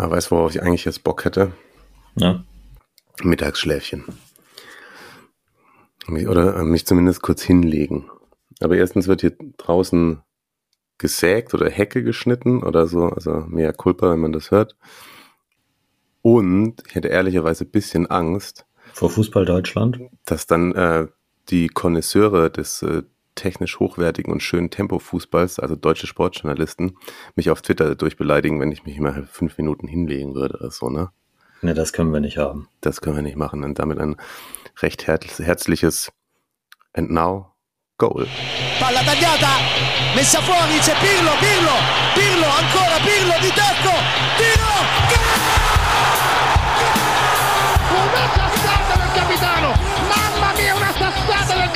Aber weißt du, worauf ich eigentlich jetzt Bock hätte? Ja. Mittagsschläfchen. Oder äh, mich zumindest kurz hinlegen. Aber erstens wird hier draußen gesägt oder Hecke geschnitten oder so, also mehr Culpa, wenn man das hört. Und ich hätte ehrlicherweise ein bisschen Angst, Vor Fußball Deutschland. dass dann äh, die Konnoisseure des äh, technisch hochwertigen und schönen Tempo-Fußballs, also deutsche Sportjournalisten, mich auf Twitter durchbeleidigen, wenn ich mich mal fünf Minuten hinlegen würde oder so, ne? Ne, das können wir nicht haben. Das können wir nicht machen. Und damit ein recht herz herzliches And now Goal. Palla tagliata, messa fuori, c'è Pirlo, Pirlo, Pirlo, ancora Pirlo di tacco, tiro!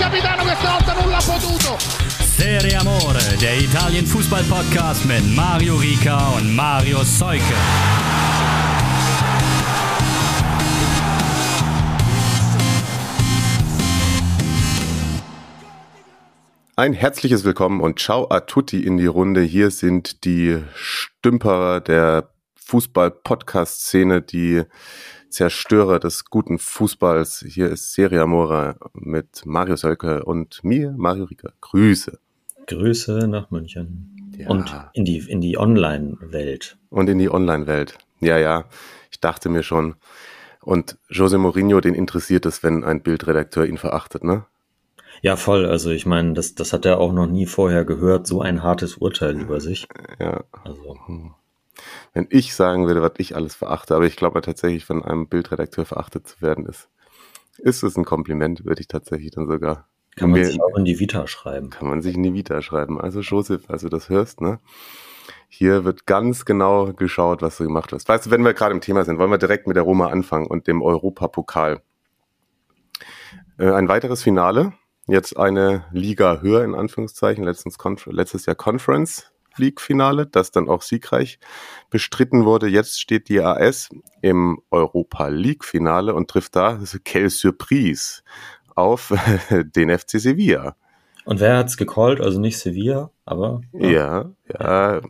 Capitano che stavolta non l'ha potuto! Serie Amore, der Italien-Fußball-Podcast mit Mario Rica und Mario Seuke. Ein herzliches Willkommen und ciao a tutti in die Runde. Hier sind die Stümperer der Fußball-Podcast-Szene, die Zerstörer des guten Fußballs. Hier ist Serie Amore mit Mario Sölke und mir, Mario Rieker. Grüße. Grüße nach München. Ja. Und in die, in die Online-Welt. Und in die Online-Welt. Ja, ja, ich dachte mir schon. Und Jose Mourinho, den interessiert es, wenn ein Bildredakteur ihn verachtet, ne? Ja, voll. Also ich meine, das, das hat er auch noch nie vorher gehört, so ein hartes Urteil über sich. Ja. Also, Wenn ich sagen würde, was ich alles verachte, aber ich glaube tatsächlich, von einem Bildredakteur verachtet zu werden, ist, ist es ein Kompliment, würde ich tatsächlich dann sogar. kann man sich auch in die Vita schreiben. kann man sich in die Vita schreiben. Also Josef, als du das hörst, ne? Hier wird ganz genau geschaut, was du gemacht hast. Weißt du, wenn wir gerade im Thema sind, wollen wir direkt mit der Roma anfangen und dem Europapokal. Äh, ein weiteres Finale, jetzt eine Liga höher in Anführungszeichen, letztens Conf letztes Jahr Conference League Finale, das dann auch siegreich bestritten wurde. Jetzt steht die AS im Europa League Finale und trifft da, quelle Surprise, auf den FC Sevilla. Und wer hat's gecallt? Also nicht Sevilla, aber Ja, ja.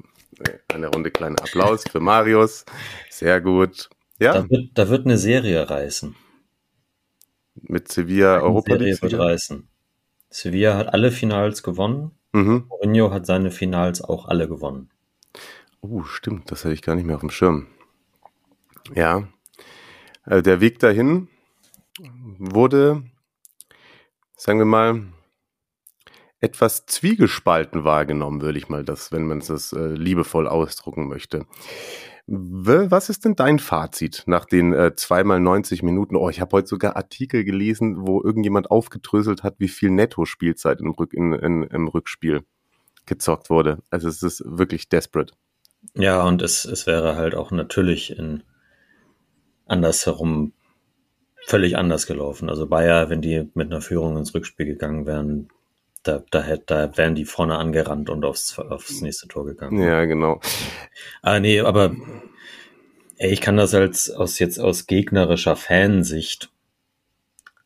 Eine Runde kleiner Applaus für Marius. Sehr gut. Ja, da, wird, da wird eine Serie reißen. mit Sevilla Eine Europa Serie League. wird Sieger. reißen. Sevilla hat alle Finals gewonnen. Mhm. Mourinho hat seine Finals auch alle gewonnen. Uh, stimmt, das hatte ich gar nicht mehr auf dem Schirm. Ja, äh, der Weg dahin wurde, sagen wir mal, etwas zwiegespalten wahrgenommen, würde ich mal das, wenn man das äh, liebevoll ausdrucken möchte. Was ist denn dein Fazit nach den äh, zweimal 90 Minuten? Oh, ich habe heute sogar Artikel gelesen, wo irgendjemand aufgedröselt hat, wie viel Netto-Spielzeit im, Rück, in, in, im Rückspiel gezockt wurde. Also es ist wirklich desperate. Ja, und es, es wäre halt auch natürlich in andersherum völlig anders gelaufen. Also Bayer, wenn die mit einer Führung ins Rückspiel gegangen wären, da, da, da wären die vorne angerannt und aufs, aufs nächste Tor gegangen. Ja, genau. Ah, nee, aber ey, ich kann das als aus jetzt aus gegnerischer Fansicht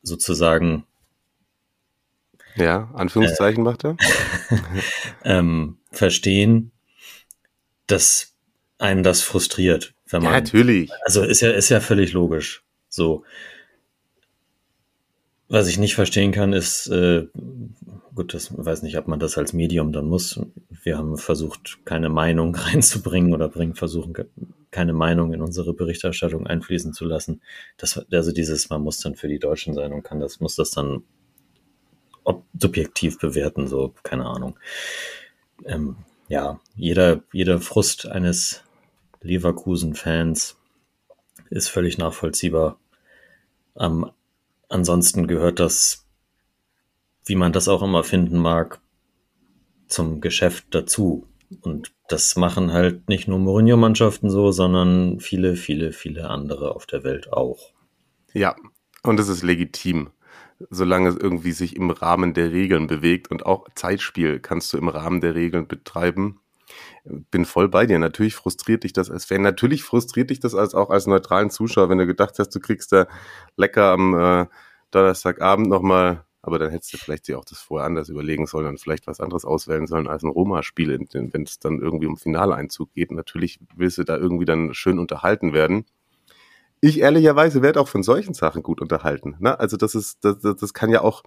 sozusagen Ja, Anführungszeichen macht er. ähm, verstehen, dass einen das frustriert, wenn Ja, man natürlich. Also ist ja, ist ja völlig logisch. So. Was ich nicht verstehen kann, ist, äh, gut, das weiß nicht, ob man das als Medium dann muss. Wir haben versucht, keine Meinung reinzubringen oder bringen, versuchen, ke- keine Meinung in unsere Berichterstattung einfließen zu lassen. Das, also dieses, man muss dann für die Deutschen sein und kann das, muss das dann ob, subjektiv bewerten, so, keine Ahnung. Ähm, ja, jeder, jeder Frust eines Leverkusen-Fans ist völlig nachvollziehbar. Ähm, ansonsten gehört das, wie man das auch immer finden mag, zum Geschäft dazu. Und das machen halt nicht nur Mourinho-Mannschaften so, sondern viele, viele, viele andere auf der Welt auch. Ja, und es ist legitim, solange es irgendwie sich im Rahmen der Regeln bewegt und auch Zeitspiel kannst du im Rahmen der Regeln betreiben. Bin voll bei dir. Natürlich frustriert dich das als Fan. Natürlich frustriert dich das als auch als neutralen Zuschauer, wenn du gedacht hast, du kriegst da lecker am äh, Donnerstagabend nochmal aber dann hättest du vielleicht dir auch das vorher anders überlegen sollen und vielleicht was anderes auswählen sollen als ein Roma-Spiel, wenn es dann irgendwie um Finaleinzug geht. Natürlich willst du da irgendwie dann schön unterhalten werden. Ich ehrlicherweise werde auch von solchen Sachen gut unterhalten. Ne? Also das ist, das, das, das kann ja auch,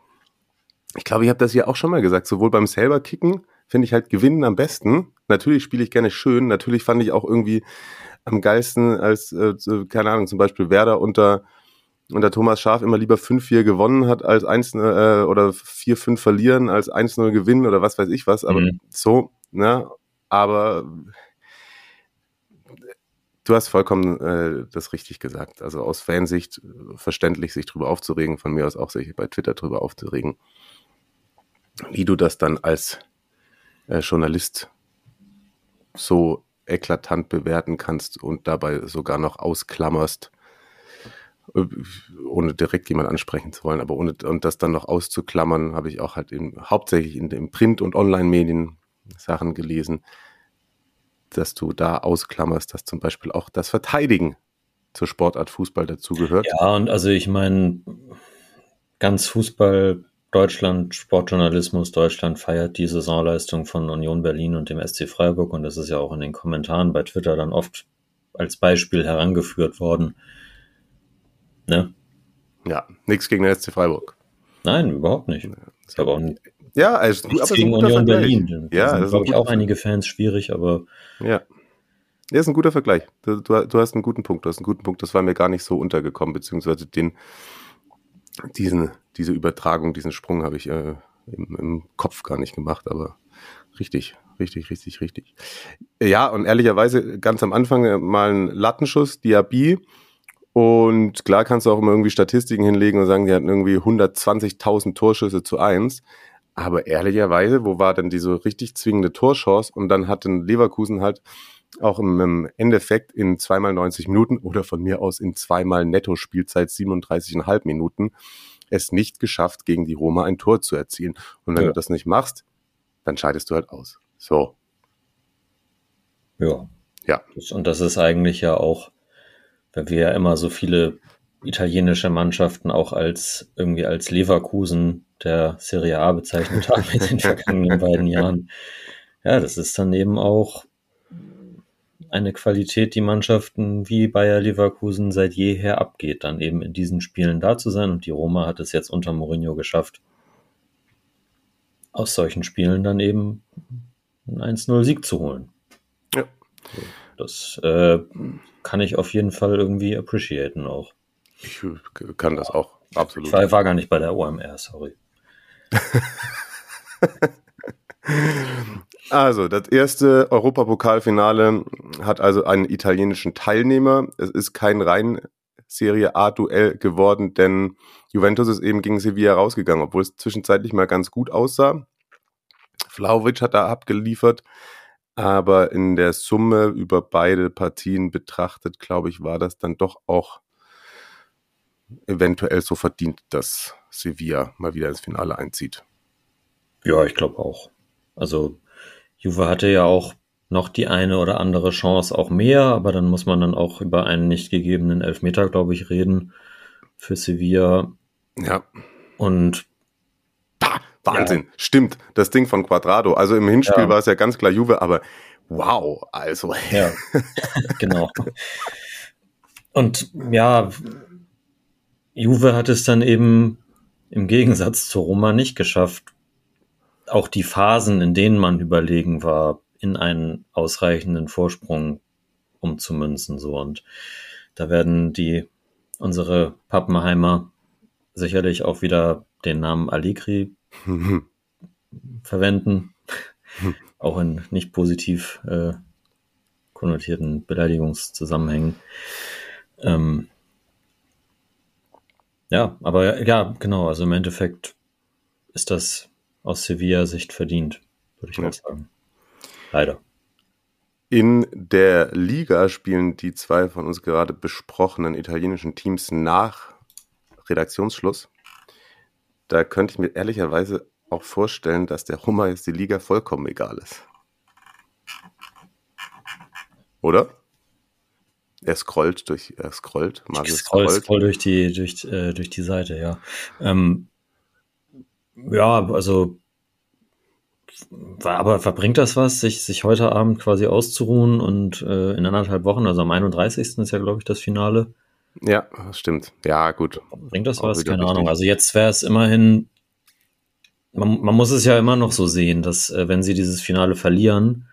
ich glaube, ich habe das ja auch schon mal gesagt, sowohl beim selber Kicken finde ich halt Gewinnen am besten. Natürlich spiele ich gerne schön. Natürlich fand ich auch irgendwie am geilsten als, äh, keine Ahnung, zum Beispiel Werder unter, unter Thomas Schaf immer lieber 5-4 gewonnen hat als 1 äh, oder 4-5 verlieren als 1-0 gewinnen oder was weiß ich was. Aber mhm. so, ne? Aber du hast vollkommen äh, das richtig gesagt. Also aus Fansicht verständlich, sich drüber aufzuregen, von mir aus auch sich bei Twitter drüber aufzuregen. Wie du das dann als äh, Journalist so eklatant bewerten kannst und dabei sogar noch ausklammerst, ohne direkt jemand ansprechen zu wollen, aber ohne und das dann noch auszuklammern, habe ich auch halt in, hauptsächlich in den Print- und Online-Medien Sachen gelesen, dass du da ausklammerst, dass zum Beispiel auch das Verteidigen zur Sportart Fußball dazugehört. Ja, und also ich meine, ganz Fußball Deutschland, Sportjournalismus Deutschland feiert die Saisonleistung von Union Berlin und dem SC Freiburg und das ist ja auch in den Kommentaren bei Twitter dann oft als Beispiel herangeführt worden. Ne? Ja, nichts gegen den SC Freiburg. Nein, überhaupt nicht. Ich habe auch ja, also nichts gegen Union Berlin. Ja, das ist glaube ich auch einige Fans schwierig, aber ja. Ja, ist ein guter Vergleich. Du, du, du, hast einen guten Punkt. Du hast einen guten Punkt. Das war mir gar nicht so untergekommen, beziehungsweise den, diesen, diese Übertragung, diesen Sprung habe ich äh, im, im, Kopf gar nicht gemacht, aber richtig, richtig, richtig, richtig. Ja, und ehrlicherweise ganz am Anfang äh, mal ein Lattenschuss, Diaby. Und klar kannst du auch immer irgendwie Statistiken hinlegen und sagen, die hatten irgendwie 120.000 Torschüsse zu eins. Aber ehrlicherweise, wo war denn diese richtig zwingende Torchance? Und dann hat den Leverkusen halt auch im, Endeffekt in zweimal 90 Minuten oder von mir aus in zweimal Netto-Spielzeit 37,5 Minuten es nicht geschafft, gegen die Roma ein Tor zu erzielen. Und wenn ja. du das nicht machst, dann scheidest du halt aus. So. Ja. Ja. Und das ist eigentlich ja auch, wenn wir ja immer so viele italienische Mannschaften auch als irgendwie als Leverkusen der Serie A bezeichnet haben in den vergangenen beiden Jahren. Ja, das ist dann eben auch eine Qualität, die Mannschaften wie Bayer Leverkusen seit jeher abgeht, dann eben in diesen Spielen da zu sein. Und die Roma hat es jetzt unter Mourinho geschafft, aus solchen Spielen dann eben einen 1-0-Sieg zu holen. Ja. Das äh, kann ich auf jeden Fall irgendwie appreciaten auch. Ich kann das auch, absolut. Ich war, war gar nicht bei der OMR, sorry. Also, das erste Europapokalfinale hat also einen italienischen Teilnehmer. Es ist kein rein Serie A-Duell geworden, denn Juventus ist eben gegen Sevilla rausgegangen, obwohl es zwischenzeitlich mal ganz gut aussah. Vlaovic hat da abgeliefert, aber in der Summe über beide Partien betrachtet, glaube ich, war das dann doch auch eventuell so verdient, dass Sevilla mal wieder ins Finale einzieht. Ja, ich glaube auch. Also Juve hatte ja auch noch die eine oder andere Chance, auch mehr, aber dann muss man dann auch über einen nicht gegebenen Elfmeter, glaube ich, reden für Sevilla. Ja. Und Wahnsinn, ja. stimmt. Das Ding von Quadrado. Also im Hinspiel ja. war es ja ganz klar Juve, aber wow, also. Ja, genau. Und ja, Juve hat es dann eben im Gegensatz zu Roma nicht geschafft, auch die Phasen, in denen man überlegen war, in einen ausreichenden Vorsprung umzumünzen, so. Und da werden die, unsere Pappenheimer sicherlich auch wieder den Namen Allegri verwenden, auch in nicht positiv äh, konnotierten Beleidigungszusammenhängen. Ähm, ja, aber ja, genau, also im Endeffekt ist das aus Sevilla-Sicht verdient, würde ich ja. mal sagen. Leider. In der Liga spielen die zwei von uns gerade besprochenen italienischen Teams nach Redaktionsschluss. Da könnte ich mir ehrlicherweise auch vorstellen, dass der Hummer jetzt die Liga vollkommen egal ist. Oder? Er scrollt durch, er scrollt, Mario scrollt. scrollt. Scroll durch die, durch, äh, durch die Seite, ja. Ähm, Ja, also aber verbringt das was, sich, sich heute Abend quasi auszuruhen und äh, in anderthalb Wochen, also am 31. ist ja, glaube ich, das Finale. Ja, das stimmt. Ja, gut. Bringt das was? Keine. Ahnung. Also jetzt wäre es immerhin, man, man muss es ja immer noch so sehen, dass äh, wenn sie dieses Finale verlieren,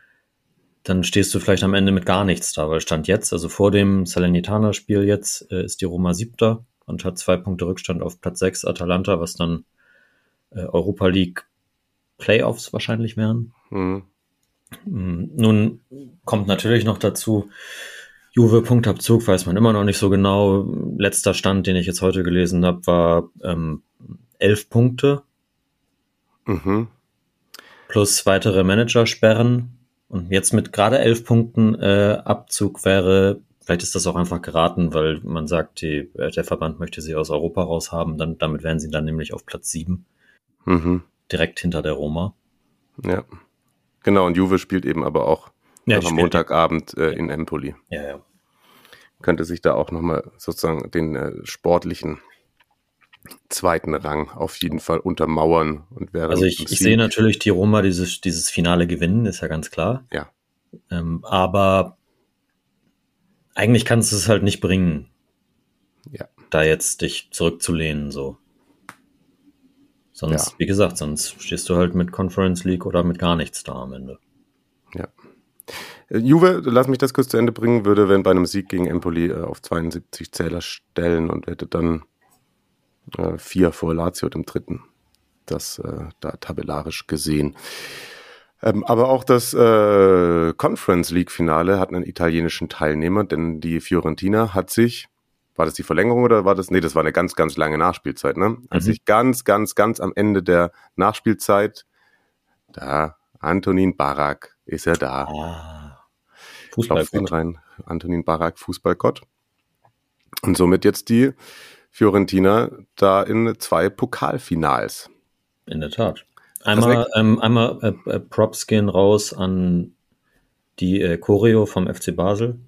dann stehst du vielleicht am Ende mit gar nichts da, weil Stand jetzt, also vor dem Salernitana-Spiel jetzt, äh, ist die Roma siebter und hat zwei Punkte Rückstand auf Platz 6 Atalanta, was dann äh, Europa League Playoffs wahrscheinlich wären. Mhm. Mm, Nun kommt natürlich noch dazu, Juve Punktabzug weiß man immer noch nicht so genau. Letzter Stand, den ich jetzt heute gelesen habe, war ähm, elf Punkte Mhm. plus weitere Managersperren. Und jetzt mit gerade elf Punkten äh, Abzug wäre, vielleicht ist das auch einfach geraten, weil man sagt, die, äh, der Verband möchte sie aus Europa raushaben. Dann, damit wären sie dann nämlich auf Platz sieben, Mhm. direkt hinter der Roma. Ja. Genau, und Juve spielt eben aber auch Ja, die am Montagabend äh, in Empoli. Ja, ja. Könnte sich da auch nochmal sozusagen den äh, sportlichen zweiten Rang auf jeden Fall untermauern und wäre Also ich, ich sehe natürlich die Roma dieses, dieses Finale gewinnen, ist ja ganz klar. Ja. Ähm, aber eigentlich kannst du es halt nicht bringen, Ja. da jetzt dich zurückzulehnen, so. Sonst, Ja. wie gesagt, sonst stehst du halt mit Conference League oder mit gar nichts da am Ende. Ja. Juve, lass mich das kurz zu Ende bringen, würde, wenn bei einem Sieg gegen Empoli äh, auf 72 Zähler stellen und hätte dann äh, vier vor Lazio dem dritten. Das äh, da tabellarisch gesehen. Ähm, aber auch das äh, Conference League Finale hat einen italienischen Teilnehmer, denn die Fiorentina hat sich, war das die Verlängerung oder war das, nee, das war eine ganz, ganz lange Nachspielzeit, ne? Hat Mhm. sich ganz, ganz, ganz am Ende der Nachspielzeit, da, Antonin Barak ist er da. Ah. Klopft ihn Fußball. rein. Antonin Barak, Fußballgott. Und somit jetzt die Fiorentina da in zwei Pokalfinals. In der Tat. Einmal, ähm, einmal äh, äh, Props gehen raus an die äh, Choreo vom FC Basel.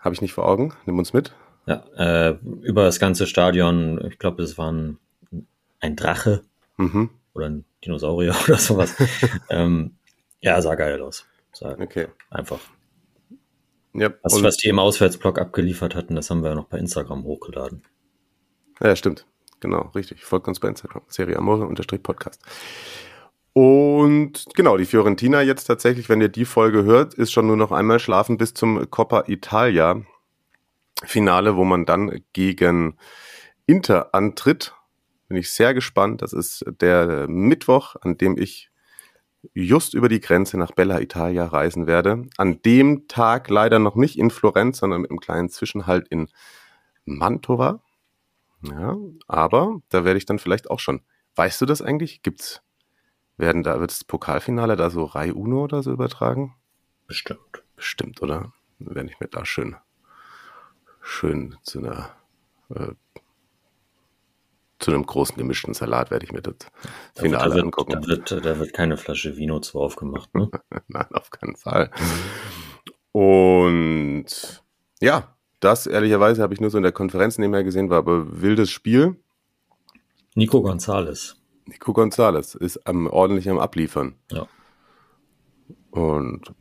Habe ich nicht vor Augen? Nimm uns mit. Ja, äh, über das ganze Stadion, ich glaube, es war ein, ein Drache Mhm. oder ein Dinosaurier oder sowas. ähm, ja, sah geil aus. Sah Okay. einfach. Ja, Was, was die im Auswärtsblock abgeliefert hatten, das haben wir ja noch bei Instagram hochgeladen. Ja, stimmt. Genau, richtig. Folgt uns bei Instagram. Serie Amore unterstrich Podcast. Und genau, die Fiorentina jetzt tatsächlich, wenn ihr die Folge hört, ist schon nur noch einmal schlafen bis zum Coppa Italia Finale, wo man dann gegen Inter antritt. Bin ich sehr gespannt. Das ist der Mittwoch, an dem ich just über die Grenze nach Bella Italia reisen werde. An dem Tag leider noch nicht in Florenz, sondern mit einem kleinen Zwischenhalt in Mantova. Ja, aber da werde ich dann vielleicht auch schon. Weißt du das eigentlich? Gibt's, werden da, wird das Pokalfinale da so Rai Uno oder so übertragen? Bestimmt. Bestimmt, oder? Werde ich mir da schön, schön zu einer, äh, zu einem großen gemischten Salat werde ich mir das Da wird, Finale da, wird, angucken. da, wird, da wird keine Flasche Vino zu aufgemacht. Ne? Nein, auf keinen Fall. Und ja, das ehrlicherweise habe ich nur so in der Konferenz nebenher gesehen, war aber wildes Spiel. Nico Gonzalez. Nico Gonzalez ist am, ordentlich am Abliefern. Ja. Und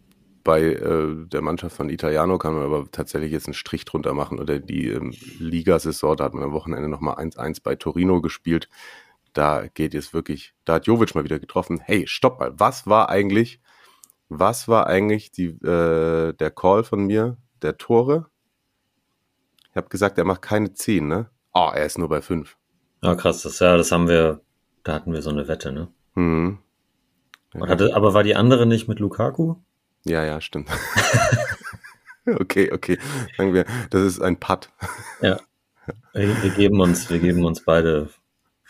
bei äh, der Mannschaft von Italiano kann man aber tatsächlich jetzt einen Strich drunter machen. Oder die ähm, Ligasaison, da hat man am Wochenende nochmal 1-1 bei Torino gespielt. Da geht jetzt wirklich, da hat Jovic mal wieder getroffen. Hey, stopp mal, was war eigentlich, was war eigentlich die, äh, der Call von mir, der Tore? Ich habe gesagt, er macht keine 10, ne? Oh, er ist nur bei 5. Ja, krass, das, ja, das haben wir, da hatten wir so eine Wette, ne? Mhm. Und hatte, aber war die andere nicht mit Lukaku? Ja, ja, stimmt. okay, okay. Sagen wir, das ist ein Putt. Ja. Wir, wir geben uns, wir geben uns beide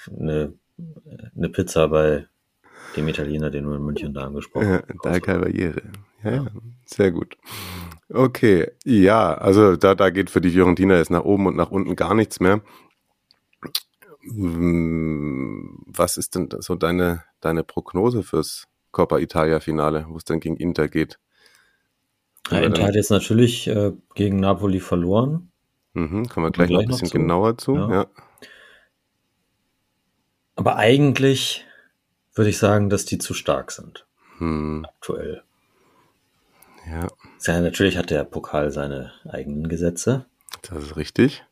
eine, eine Pizza bei dem Italiener, den du in München da angesprochen Ja, hast. da Cavaliere. Ja, ja, sehr gut. Okay, ja, also da, da geht für die Fiorentina jetzt nach oben und nach unten gar nichts mehr. Hm, Was ist denn so deine, deine Prognose fürs Coppa Italia Finale, wo es dann gegen Inter geht? Ja, Inter hat jetzt natürlich äh, gegen Napoli verloren. Mhm, kommen wir gleich, noch ein gleich noch bisschen zu. genauer zu. Ja. Ja. Aber eigentlich würde ich sagen, dass die zu stark sind. Hm, Aktuell. ja, Ja, natürlich hat der Pokal seine eigenen Gesetze. das ist richtig.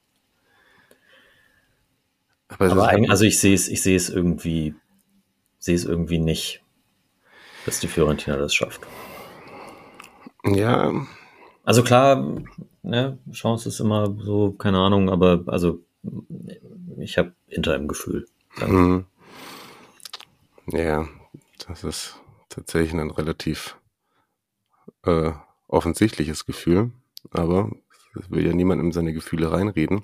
Aber, Aber ist, eigentlich, also ich sehe es, ich sehe es irgendwie, sehe es irgendwie nicht, dass die Fiorentina das schafft. Ja, Also klar, ne, Chance ist immer so, keine Ahnung, aber also ich habe Inter im Gefühl. hm, ja, das ist tatsächlich ein relativ äh, offensichtliches Gefühl, aber es will ja niemand in seine Gefühle reinreden.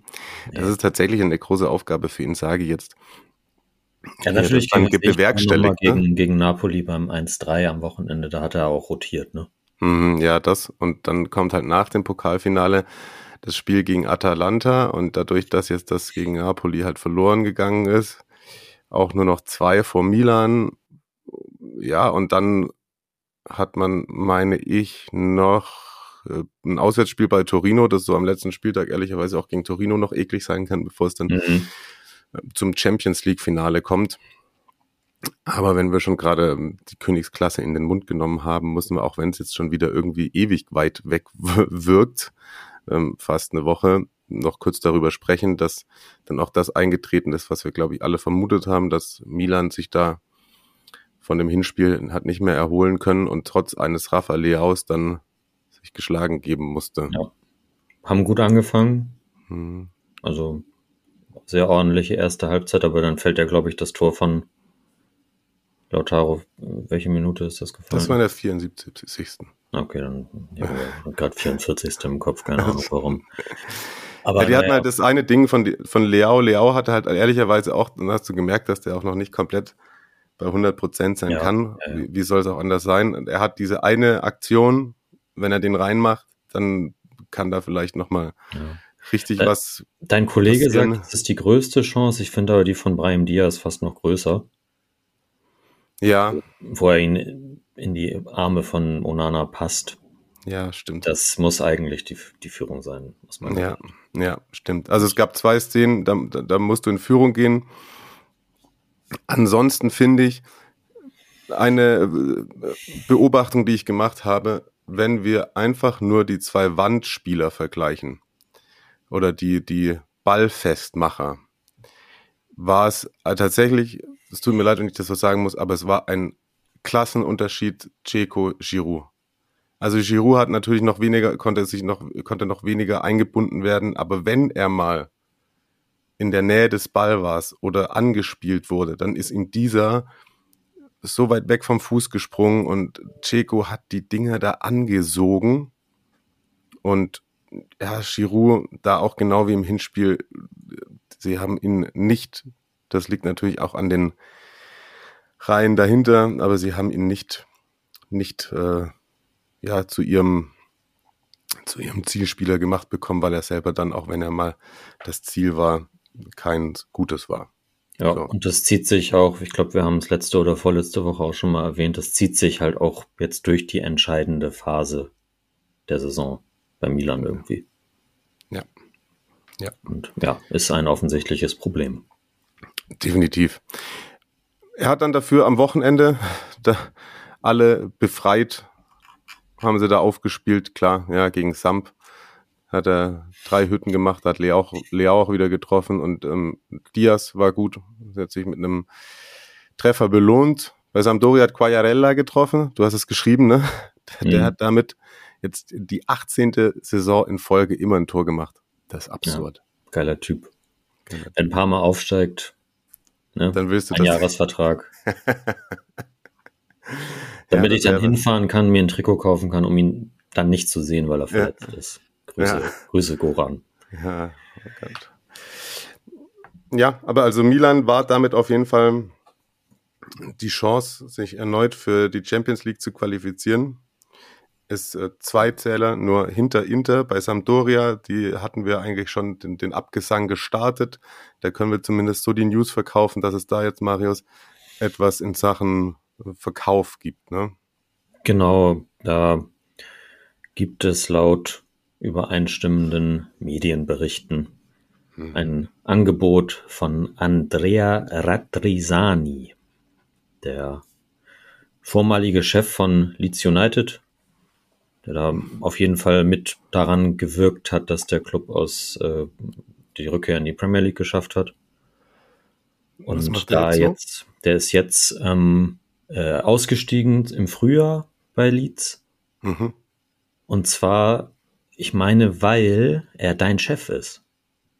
Das ist tatsächlich eine große Aufgabe für Inzaghi jetzt. Ja, Ja, natürlich das gegen, das ich bewerkstelligt, ne? gegen, gegen Napoli beim 1-3 am Wochenende, da hat er auch rotiert, ne? Mhm, ja, das. Und dann kommt halt nach dem Pokalfinale das Spiel gegen Atalanta und dadurch, dass jetzt das gegen Napoli halt verloren gegangen ist, auch nur noch zwei vor Milan. Ja, und dann hat man, meine ich, noch äh, ein Auswärtsspiel bei Torino, das so am letzten Spieltag ehrlicherweise auch gegen Torino noch eklig sein kann, bevor es dann Mhm. zum Champions League Finale kommt. Aber wenn wir schon gerade ähm, die Königsklasse in den Mund genommen haben, müssen wir, auch wenn es jetzt schon wieder irgendwie ewig weit weg wirkt, ähm, fast eine Woche, noch kurz darüber sprechen, dass dann auch das eingetreten ist, was wir, glaube ich, alle vermutet haben, dass Milan sich da von dem Hinspiel hat nicht mehr erholen können und trotz eines Rafa Leaus dann sich geschlagen geben musste. Ja. Haben gut angefangen, Hm. also sehr ordentliche erste Halbzeit, aber dann fällt ja, glaube ich, das Tor von Lautaro. Welche Minute ist das gefallen? Das war in der 74. Okay, dann ja, gerade 44. im Kopf, keine Ahnung warum. Aber Ja, die hatten naja, halt das eine Ding von, von Leao. Leao hatte halt ehrlicherweise auch, dann hast du gemerkt, dass der auch noch nicht komplett bei 100 Prozent sein Ja, kann. ja, ja. Wie, wie soll es auch anders sein? Und er hat diese eine Aktion, wenn er den reinmacht, dann kann da vielleicht nochmal ja. richtig Äh, was. Dein Kollege passieren. sagt, es ist die größte Chance. Ich finde aber die von Brahim Diaz fast noch größer, Ja, wo er ihn in die Arme von Onana passt. ja, stimmt. Das muss eigentlich die, die Führung sein, muss man Ja, ja, stimmt. Also es gab zwei Szenen, da, da, da musst du in Führung gehen. Ansonsten finde ich eine äh, Beobachtung, die ich gemacht habe, wenn wir einfach nur die zwei Wandspieler vergleichen oder die, die Ballfestmacher, war es äh, tatsächlich, es tut mir leid, wenn ich das so sagen muss, aber es war ein Klassenunterschied Ceco Giroud. Also Giroud hat natürlich noch weniger, konnte sich noch, konnte noch weniger eingebunden werden, aber wenn er mal in der Nähe des Ball war oder angespielt wurde, dann ist ihm dieser so weit weg vom Fuß gesprungen und Ceco hat die Dinger da angesogen und ja, Giroud da auch genau wie im Hinspiel, sie haben ihn nicht, das liegt natürlich auch an den Reihen dahinter, aber sie haben ihn nicht, nicht, äh, ja, zu ihrem, zu ihrem Zielspieler gemacht bekommen, weil er selber dann, auch wenn er mal das Ziel war, kein gutes war. Ja, So. und das zieht sich auch, ich glaube, wir haben es letzte oder vorletzte Woche auch schon mal erwähnt, das zieht sich halt auch jetzt durch die entscheidende Phase der Saison bei Milan irgendwie. Ja. Ja. Und ja, ist ein offensichtliches Problem. Definitiv. Er hat dann dafür am Wochenende da alle befreit, haben sie da aufgespielt, klar, ja, gegen Samp hat er drei Hütten gemacht, hat Leao auch, Leao auch wieder getroffen und ähm, Diaz war gut, hat sich mit einem Treffer belohnt. Bei Sampdoria hat Quagliarella getroffen, du hast es geschrieben, ne? Der Mhm. hat damit jetzt die 18. Saison in Folge immer ein Tor gemacht. Das ist absurd. Geiler Typ. Geiler Wenn Parma aufsteigt, ne, Dann willst du ein das. Jahresvertrag. Damit Ja, ich dann wäre- hinfahren kann, mir ein Trikot kaufen kann, um ihn dann nicht zu sehen, weil er verletzt ist. Grüße, Ja. Grüße Goran. Ja, oh ja, aber also Milan war damit auf jeden Fall die Chance, sich erneut für die Champions League zu qualifizieren. Ist äh, zwei Zähler nur hinter Inter bei Sampdoria. Die hatten wir eigentlich schon den, den Abgesang gestartet. Da können wir zumindest so die News verkaufen, dass es da jetzt, Marius, etwas in Sachen äh, Verkauf gibt. Ne? Genau, da gibt es laut übereinstimmenden Medienberichten ein Angebot von Andrea Rattrisani, der vormalige Chef von Leeds United, der da auf jeden Fall mit daran gewirkt hat, dass der Club aus äh, die Rückkehr in die Premier League geschafft hat. Und da jetzt so? jetzt, der ist jetzt ähm, äh, ausgestiegen im Frühjahr bei Leeds. Mhm. Und zwar, ich meine, weil er dein Chef ist.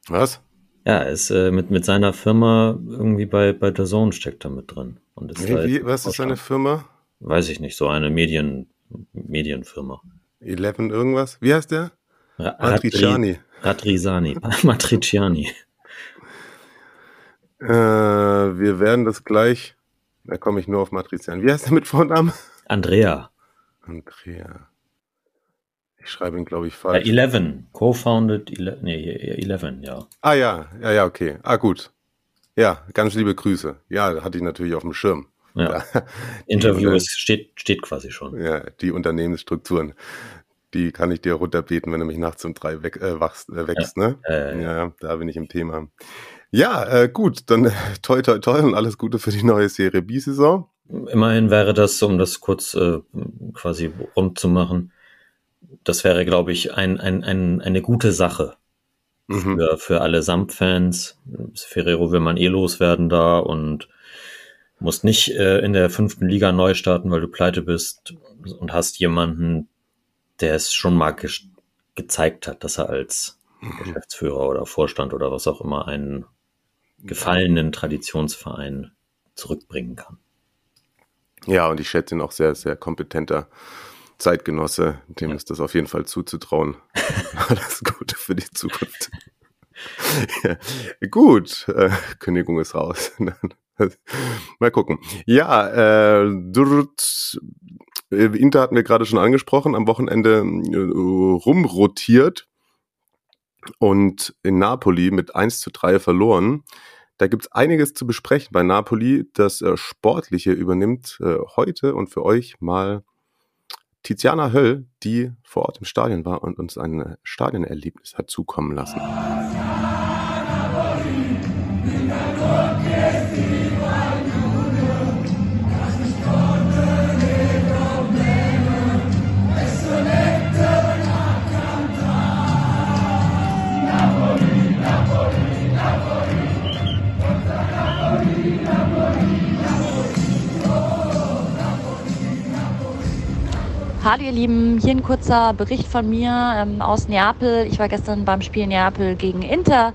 Was? Ja, er ist äh, mit, mit seiner Firma irgendwie bei, bei der Zone steckt er mit drin. Und ist Wie, da wie, was ist seine. Firma? Weiß ich nicht, so eine Medien, Medienfirma. Eleven irgendwas? Wie heißt der? Matriciani. Ratrisani. Matriciani. Äh, wir werden das gleich. Da komme ich nur auf Matriciani. Wie heißt der mit Vornamen? Andrea. Andrea. Ich schreibe ihn, glaube ich, falsch. Eleven. Co-founded, ele nee, Eleven, ja. ah ja, ja, ja, okay. Ah gut. Ja, ganz liebe Grüße. Ja, hatte ich natürlich auf dem Schirm. Ja. Ja, Interview Die- ist, steht, steht quasi schon. ja, die Unternehmensstrukturen, die kann ich dir runterbeten, wenn du mich nachts um drei weg, äh, wachst, äh, wächst, ne? Äh, Ja, da bin ich im Thema. Ja, äh, gut, dann toi toi toi und alles Gute für die neue Serie B-Saison. Immerhin wäre das, um das kurz äh, quasi rund zu machen, das wäre, glaube ich, ein, ein, ein, eine gute Sache Mhm. für, für alle Samt-Fans. Ferrero will man eh loswerden da und musst nicht äh, in der fünften Liga neu starten, weil du pleite bist und hast jemanden, der es schon mal ge gezeigt hat, dass er als Geschäftsführer oder Vorstand oder was auch immer einen gefallenen Traditionsverein zurückbringen kann. Ja, und ich schätze ihn auch sehr, sehr kompetenter Zeitgenosse. Dem Ja. ist das auf jeden Fall zuzutrauen. Alles Gute für die Zukunft. ja, gut, äh, Kündigung ist raus. Mal gucken. Ja, äh, dort, äh, Inter hatten wir gerade schon angesprochen, am Wochenende äh, rumrotiert und in Napoli mit 1 zu 3 verloren. Da gibt's einiges zu besprechen bei Napoli. Das äh, Sportliche übernimmt äh, heute und für euch mal Tiziana Höll, die vor Ort im Stadion war und uns ein äh, Stadionerlebnis hat zukommen lassen. Hallo ihr Lieben, hier ein kurzer Bericht von mir ähm, aus Neapel. Ich war gestern beim Spiel Neapel gegen Inter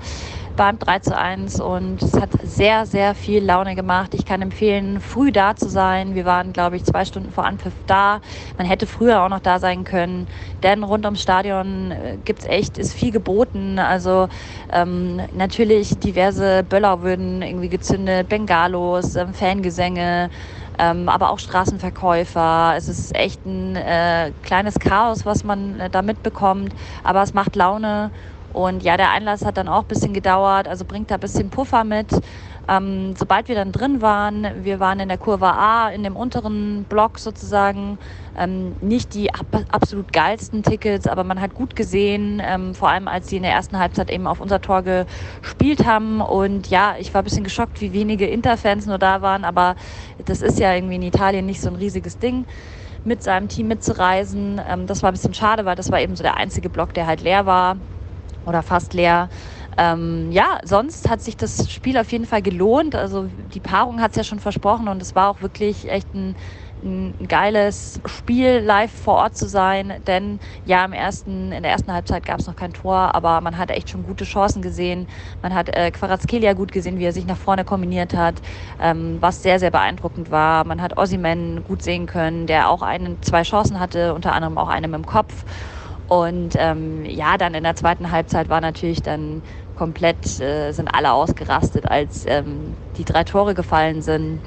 beim 3 zu 1 und es hat sehr, sehr viel Laune gemacht. Ich kann empfehlen, früh da zu sein. Wir waren, glaube ich, zwei Stunden vor Anpfiff da. Man hätte früher auch noch da sein können, denn rund ums Stadion äh, gibt's echt, ist viel geboten. Also ähm, natürlich diverse Böller würden irgendwie gezündet, Bengalos, ähm, Fangesänge, ähm, aber auch Straßenverkäufer. Es ist echt ein äh, kleines Chaos, was man äh, da mitbekommt, aber es macht Laune. Und ja, der Einlass hat dann auch ein bisschen gedauert, also bringt da ein bisschen Puffer mit. Ähm, sobald wir dann drin waren, wir waren in der Kurve A, in dem unteren Block sozusagen, ähm, nicht die ab absolut geilsten Tickets, aber man hat gut gesehen, ähm, vor allem als sie in der ersten Halbzeit eben auf unser Tor gespielt haben. Und ja, ich war ein bisschen geschockt, wie wenige Interfans nur da waren, aber das ist ja irgendwie in Italien nicht so ein riesiges Ding mit seinem Team mitzureisen. Ähm, das war ein bisschen schade, weil das war eben so der einzige Block, der halt leer war oder fast leer. Ähm, ja, sonst hat sich das Spiel auf jeden Fall gelohnt. Also die Paarung hat es ja schon versprochen und es war auch wirklich echt ein, ein geiles Spiel, live vor Ort zu sein. Denn ja, im ersten, in der ersten Halbzeit gab es noch kein Tor, aber man hat echt schon gute Chancen gesehen. Man hat äh, Quarazkelia gut gesehen, wie er sich nach vorne kombiniert hat, ähm, was sehr, sehr beeindruckend war. Man hat Ossiman gut sehen können, der auch einen, zwei Chancen hatte, unter anderem auch eine mit dem Kopf. Und ähm, ja, dann in der zweiten Halbzeit war natürlich dann komplett, äh, sind alle ausgerastet, als ähm, die drei Tore gefallen sind,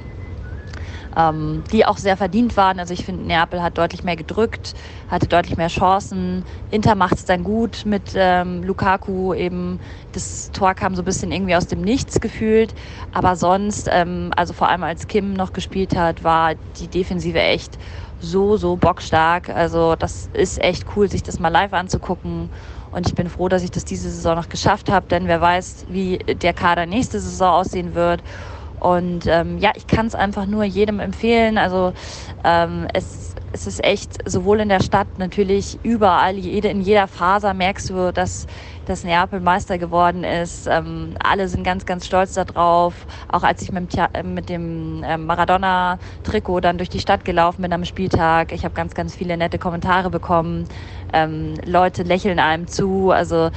ähm, die auch sehr verdient waren. Also ich finde, Neapel hat deutlich mehr gedrückt, hatte deutlich mehr Chancen. Inter macht es dann gut mit ähm, Lukaku eben. Das Tor kam so ein bisschen irgendwie aus dem Nichts gefühlt. Aber sonst, ähm, also vor allem als Kim noch gespielt hat, war die Defensive echt so, so bockstark. Also das ist echt cool, sich das mal live anzugucken. Und ich bin froh, dass ich das diese Saison noch geschafft habe, denn wer weiß, wie der Kader nächste Saison aussehen wird. Und ähm, ja, ich kann es einfach nur jedem empfehlen. Also ähm, es, es ist echt sowohl in der Stadt natürlich überall, jede, in jeder Faser merkst du, dass, dass Neapel Meister geworden ist. Ähm, alle sind ganz, ganz stolz darauf. Auch als ich mit dem, mit dem ähm, Maradona-Trikot dann durch die Stadt gelaufen bin am Spieltag, ich habe ganz, ganz viele nette Kommentare bekommen. Ähm, Leute lächeln einem zu. Also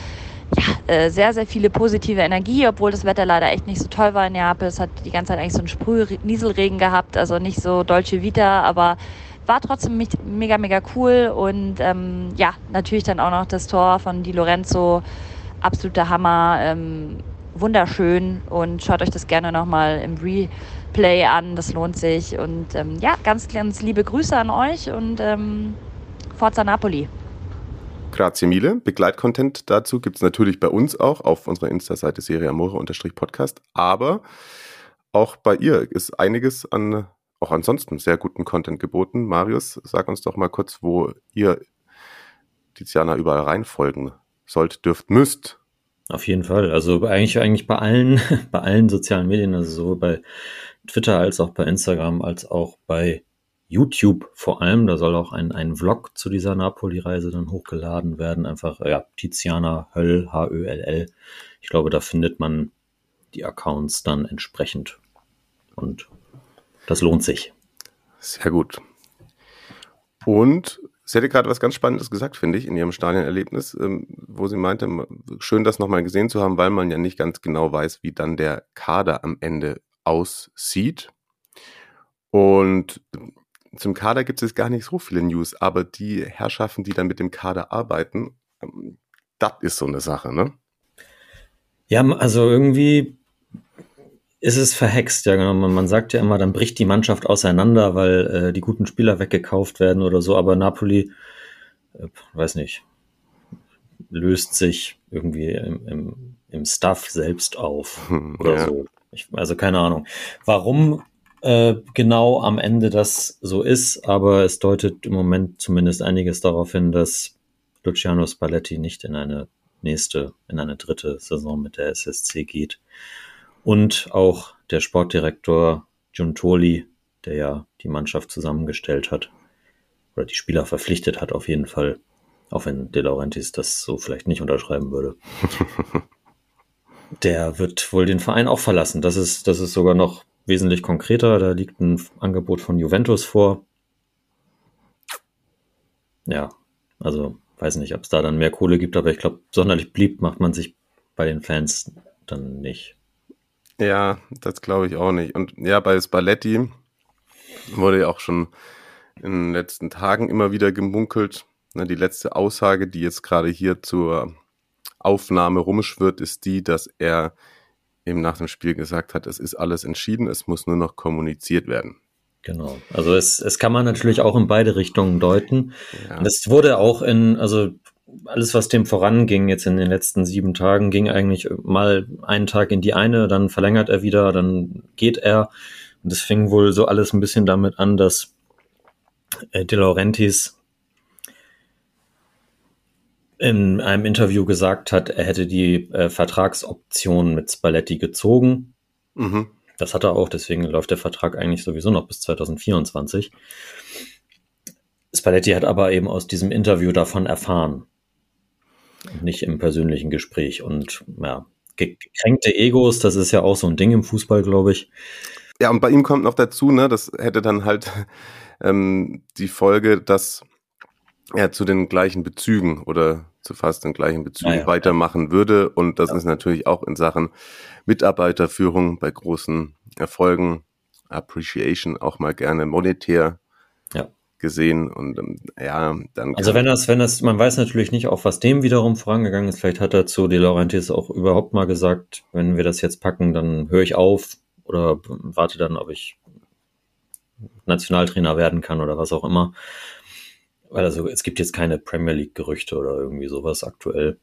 ja, äh, sehr, sehr viele positive Energie, obwohl das Wetter leider echt nicht so toll war in Neapel. Es hat die ganze Zeit eigentlich so einen Sprüh-Nieselregen gehabt, also nicht so Dolce Vita, aber war trotzdem mega, mega cool. Und ähm, ja, natürlich dann auch noch das Tor von Di Lorenzo. Absoluter Hammer. Ähm, wunderschön. Und schaut euch das gerne nochmal im Replay an. Das lohnt sich. Und ähm, ja, ganz, ganz liebe Grüße an euch und ähm, Forza Napoli. Grazie mille. Begleitcontent dazu gibt es natürlich bei uns auch auf unserer Insta-Seite Serie Amore-Podcast. Aber auch bei ihr ist einiges an, auch ansonsten sehr guten Content geboten. Marius, sag uns doch mal kurz, wo ihr Tiziana überall reinfolgen sollt, dürft, müsst. Auf jeden Fall. Also eigentlich, eigentlich bei allen, bei allen sozialen Medien, also sowohl bei Twitter als auch bei Instagram als auch bei YouTube vor allem. Da soll auch ein, ein Vlog zu dieser Napoli-Reise dann hochgeladen werden. Einfach, ja, Tiziana Höll, H-Ö-L-L. Ich glaube, da findet man die Accounts dann entsprechend. Und das lohnt sich. Sehr gut. Und sie hätte gerade was ganz Spannendes gesagt, finde ich, in ihrem Stadionerlebnis, ähm, wo sie meinte, schön das nochmal gesehen zu haben, weil man ja nicht ganz genau weiß, wie dann der Kader am Ende aussieht. Und zum Kader gibt es gar nicht so viele News, aber die Herrschaften, die dann mit dem Kader arbeiten, ähm, das ist so eine Sache, ne? Ja, also irgendwie ist es verhext, ja genau. Man, man sagt ja immer, dann bricht die Mannschaft auseinander, weil äh, die guten Spieler weggekauft werden oder so, aber Napoli, äh, weiß nicht, löst sich irgendwie im, im, im Stuff selbst auf hm, oder ja. so. Ich, also keine Ahnung. Warum äh, genau am Ende das so ist, aber es deutet im Moment zumindest einiges darauf hin, dass Luciano Spalletti nicht in eine nächste, in eine dritte Saison mit der SSC geht. Und auch der Sportdirektor Giuntoli, der ja die Mannschaft zusammengestellt hat, oder die Spieler verpflichtet hat auf jeden Fall, auch wenn De Laurentiis das so vielleicht nicht unterschreiben würde. der wird wohl den Verein auch verlassen. Das ist, das ist sogar noch wesentlich konkreter. Da liegt ein Angebot von Juventus vor. Ja, also weiß nicht, ob es da dann mehr Kohle gibt, aber ich glaube, sonderlich blieb macht man sich bei den Fans dann nicht. Ja, das glaube ich auch nicht. Und ja, bei Spalletti wurde ja auch schon in den letzten Tagen immer wieder gemunkelt. Ne, die letzte Aussage, die jetzt gerade hier zur Aufnahme rumschwirrt, ist die, dass er eben nach dem Spiel gesagt hat, es ist alles entschieden, es muss nur noch kommuniziert werden. Genau. Also es, es kann man natürlich auch in beide Richtungen deuten. Ja. Das wurde auch in, also alles, was dem voranging jetzt in den letzten sieben Tagen, ging eigentlich mal einen Tag in die eine, dann verlängert er wieder, dann geht er. Und es fing wohl so alles ein bisschen damit an, dass äh, De Laurentiis in einem Interview gesagt hat, er hätte die äh, Vertragsoption mit Spalletti gezogen. Mhm. Das hat er auch, deswegen läuft der Vertrag eigentlich sowieso noch bis 2024. Spalletti hat aber eben aus diesem Interview davon erfahren. Nicht im persönlichen Gespräch. Und ja, gekränkte Egos, das ist ja auch so ein Ding im Fußball, glaube ich. Ja, und bei ihm kommt noch dazu, ne, das hätte dann halt ähm, die Folge, dass er zu den gleichen Bezügen oder zu fast den gleichen Bezügen ja, weitermachen würde. Und das ja. ist natürlich auch in Sachen Mitarbeiterführung bei großen Erfolgen, Appreciation auch mal gerne monetär. Gesehen. Und ähm, ja, dann. Also wenn das, wenn das, man weiß natürlich nicht, auch was dem wiederum vorangegangen ist. Vielleicht hat er zu De Laurentiis auch überhaupt mal gesagt, wenn wir das jetzt packen, dann höre ich auf oder warte dann, ob ich Nationaltrainer werden kann oder was auch immer. Weil also es gibt jetzt keine Premier League-Gerüchte oder irgendwie sowas aktuell.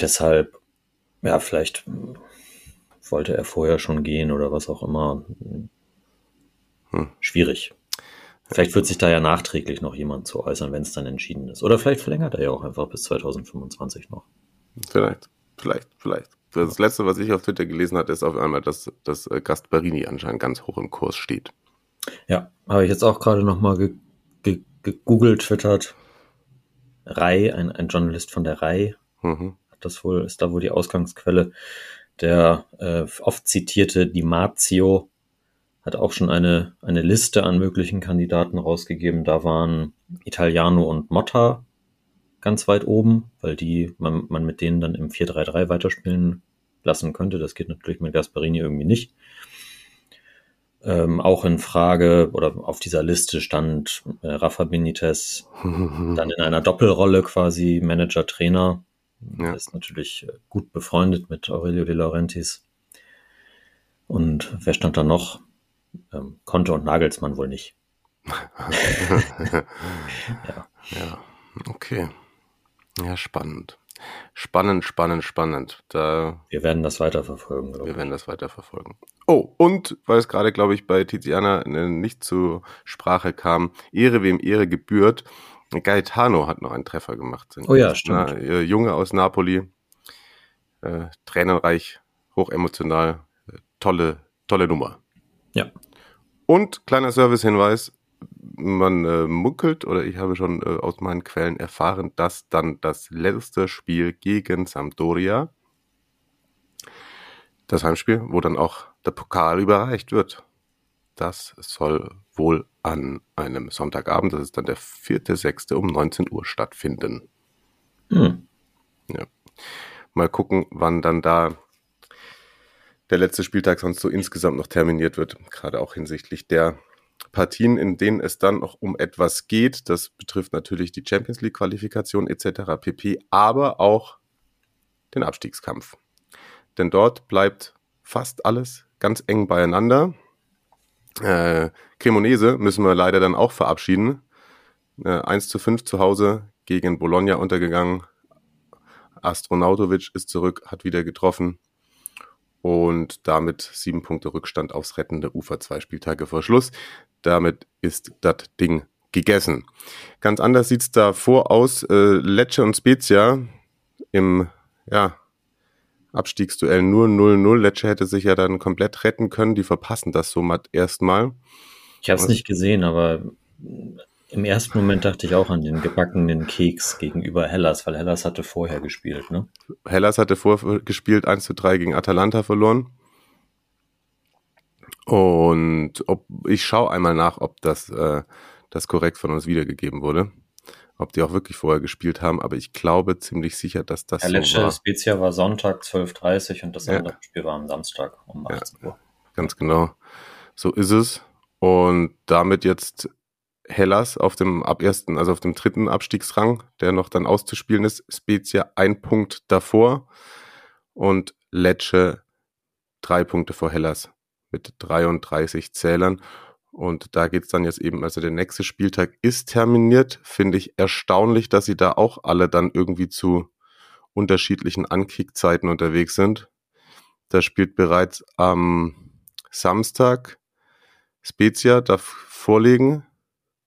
Deshalb, ja, vielleicht wollte er vorher schon gehen oder was auch immer. Hm. Schwierig. Vielleicht wird sich da ja nachträglich noch jemand zu äußern, wenn es dann entschieden ist. Oder vielleicht verlängert er ja auch einfach bis 2025 noch. Vielleicht, vielleicht, vielleicht. Das letzte, was ich auf Twitter gelesen hatte, ist auf einmal, dass, dass äh, Gasparini anscheinend ganz hoch im Kurs steht. Ja, habe ich jetzt auch gerade nochmal ge ge gegoogelt, twittert. Rai, ein, ein Journalist von der Rai, Mhm. hat das wohl, ist da wohl die Ausgangsquelle. Der äh, oft zitierte Di Marzio hat auch schon eine, eine Liste an möglichen Kandidaten rausgegeben. Da waren Italiano und Motta ganz weit oben, weil die man, man mit denen dann im 4-3-3 weiterspielen lassen könnte. Das geht natürlich mit Gasparini irgendwie nicht. Ähm, auch in Frage oder auf dieser Liste stand äh, Rafa Benitez dann in einer Doppelrolle quasi Manager-Trainer. Ja. Er ist natürlich äh, gut befreundet mit Aurelio De Laurentiis. Und wer stand da noch? Ähm, Conte und Nagelsmann wohl nicht. ja. Ja, okay. Ja, spannend. Spannend, spannend, spannend. Da, Wir werden das weiterverfolgen, glaube wir ich. werden das weiter verfolgen. Oh, und weil es gerade, glaube ich, bei Tiziana äh, nicht zur Sprache kam, Ehre wem Ehre gebührt. Gaetano hat noch einen Treffer gemacht. Oh ja, stimmt. Na, Junge aus Napoli. Äh, tränenreich, hochemotional. Äh, tolle, tolle Nummer. Ja. Und kleiner Servicehinweis, man äh, munkelt oder ich habe schon äh, aus meinen Quellen erfahren, dass dann das letzte Spiel gegen Sampdoria, das Heimspiel, wo dann auch der Pokal überreicht wird, das soll wohl an einem Sonntagabend, das ist dann der 4.6. um 19 Uhr stattfinden. Hm. Mal gucken, wann dann da der letzte Spieltag sonst so insgesamt noch terminiert wird, gerade auch hinsichtlich der Partien, in denen es dann noch um etwas geht. Das betrifft natürlich die Champions League Qualifikation etc. pp, aber auch den Abstiegskampf. Denn dort bleibt fast alles ganz eng beieinander. Äh, Cremonese müssen wir leider dann auch verabschieden. Äh, 1 zu 5 zu Hause gegen Bologna untergegangen. Astronautovic ist zurück, hat wieder getroffen. Und damit sieben Punkte Rückstand aufs rettende Ufer, zwei Spieltage vor Schluss. Damit ist das Ding gegessen. Ganz anders sieht's davor aus. Äh, Lecce und Spezia im ja, Abstiegsduell nur 0-0. Lecce hätte sich ja dann komplett retten können. Die verpassen das somit erstmal. Ich habe es nicht gesehen, aber im ersten Moment dachte ich auch an den gebackenen Keks gegenüber Hellas, weil Hellas hatte vorher gespielt, ne? Hellas hatte vorgespielt 1 zu 3 gegen Atalanta verloren. Und ob, ich schaue einmal nach, ob das, äh, das korrekt von uns wiedergegeben wurde. Ob die auch wirklich vorher gespielt haben, aber ich glaube ziemlich sicher, dass das Ja, so war. Spezia war Sonntag 12.30 und das Ja. andere Spiel war am Samstag um 18 Uhr. Ganz genau. So ist es. Und damit jetzt Hellas auf dem ab ersten, also auf dem dritten Abstiegsrang, der noch dann auszuspielen ist. Spezia ein Punkt davor und Lecce drei Punkte vor Hellas mit 33 Zählern. Und da geht's dann jetzt eben, also der nächste Spieltag ist terminiert. Finde ich erstaunlich, dass sie da auch alle dann irgendwie zu unterschiedlichen Ankickzeiten unterwegs sind. Da spielt bereits am Samstag Spezia darf vorlegen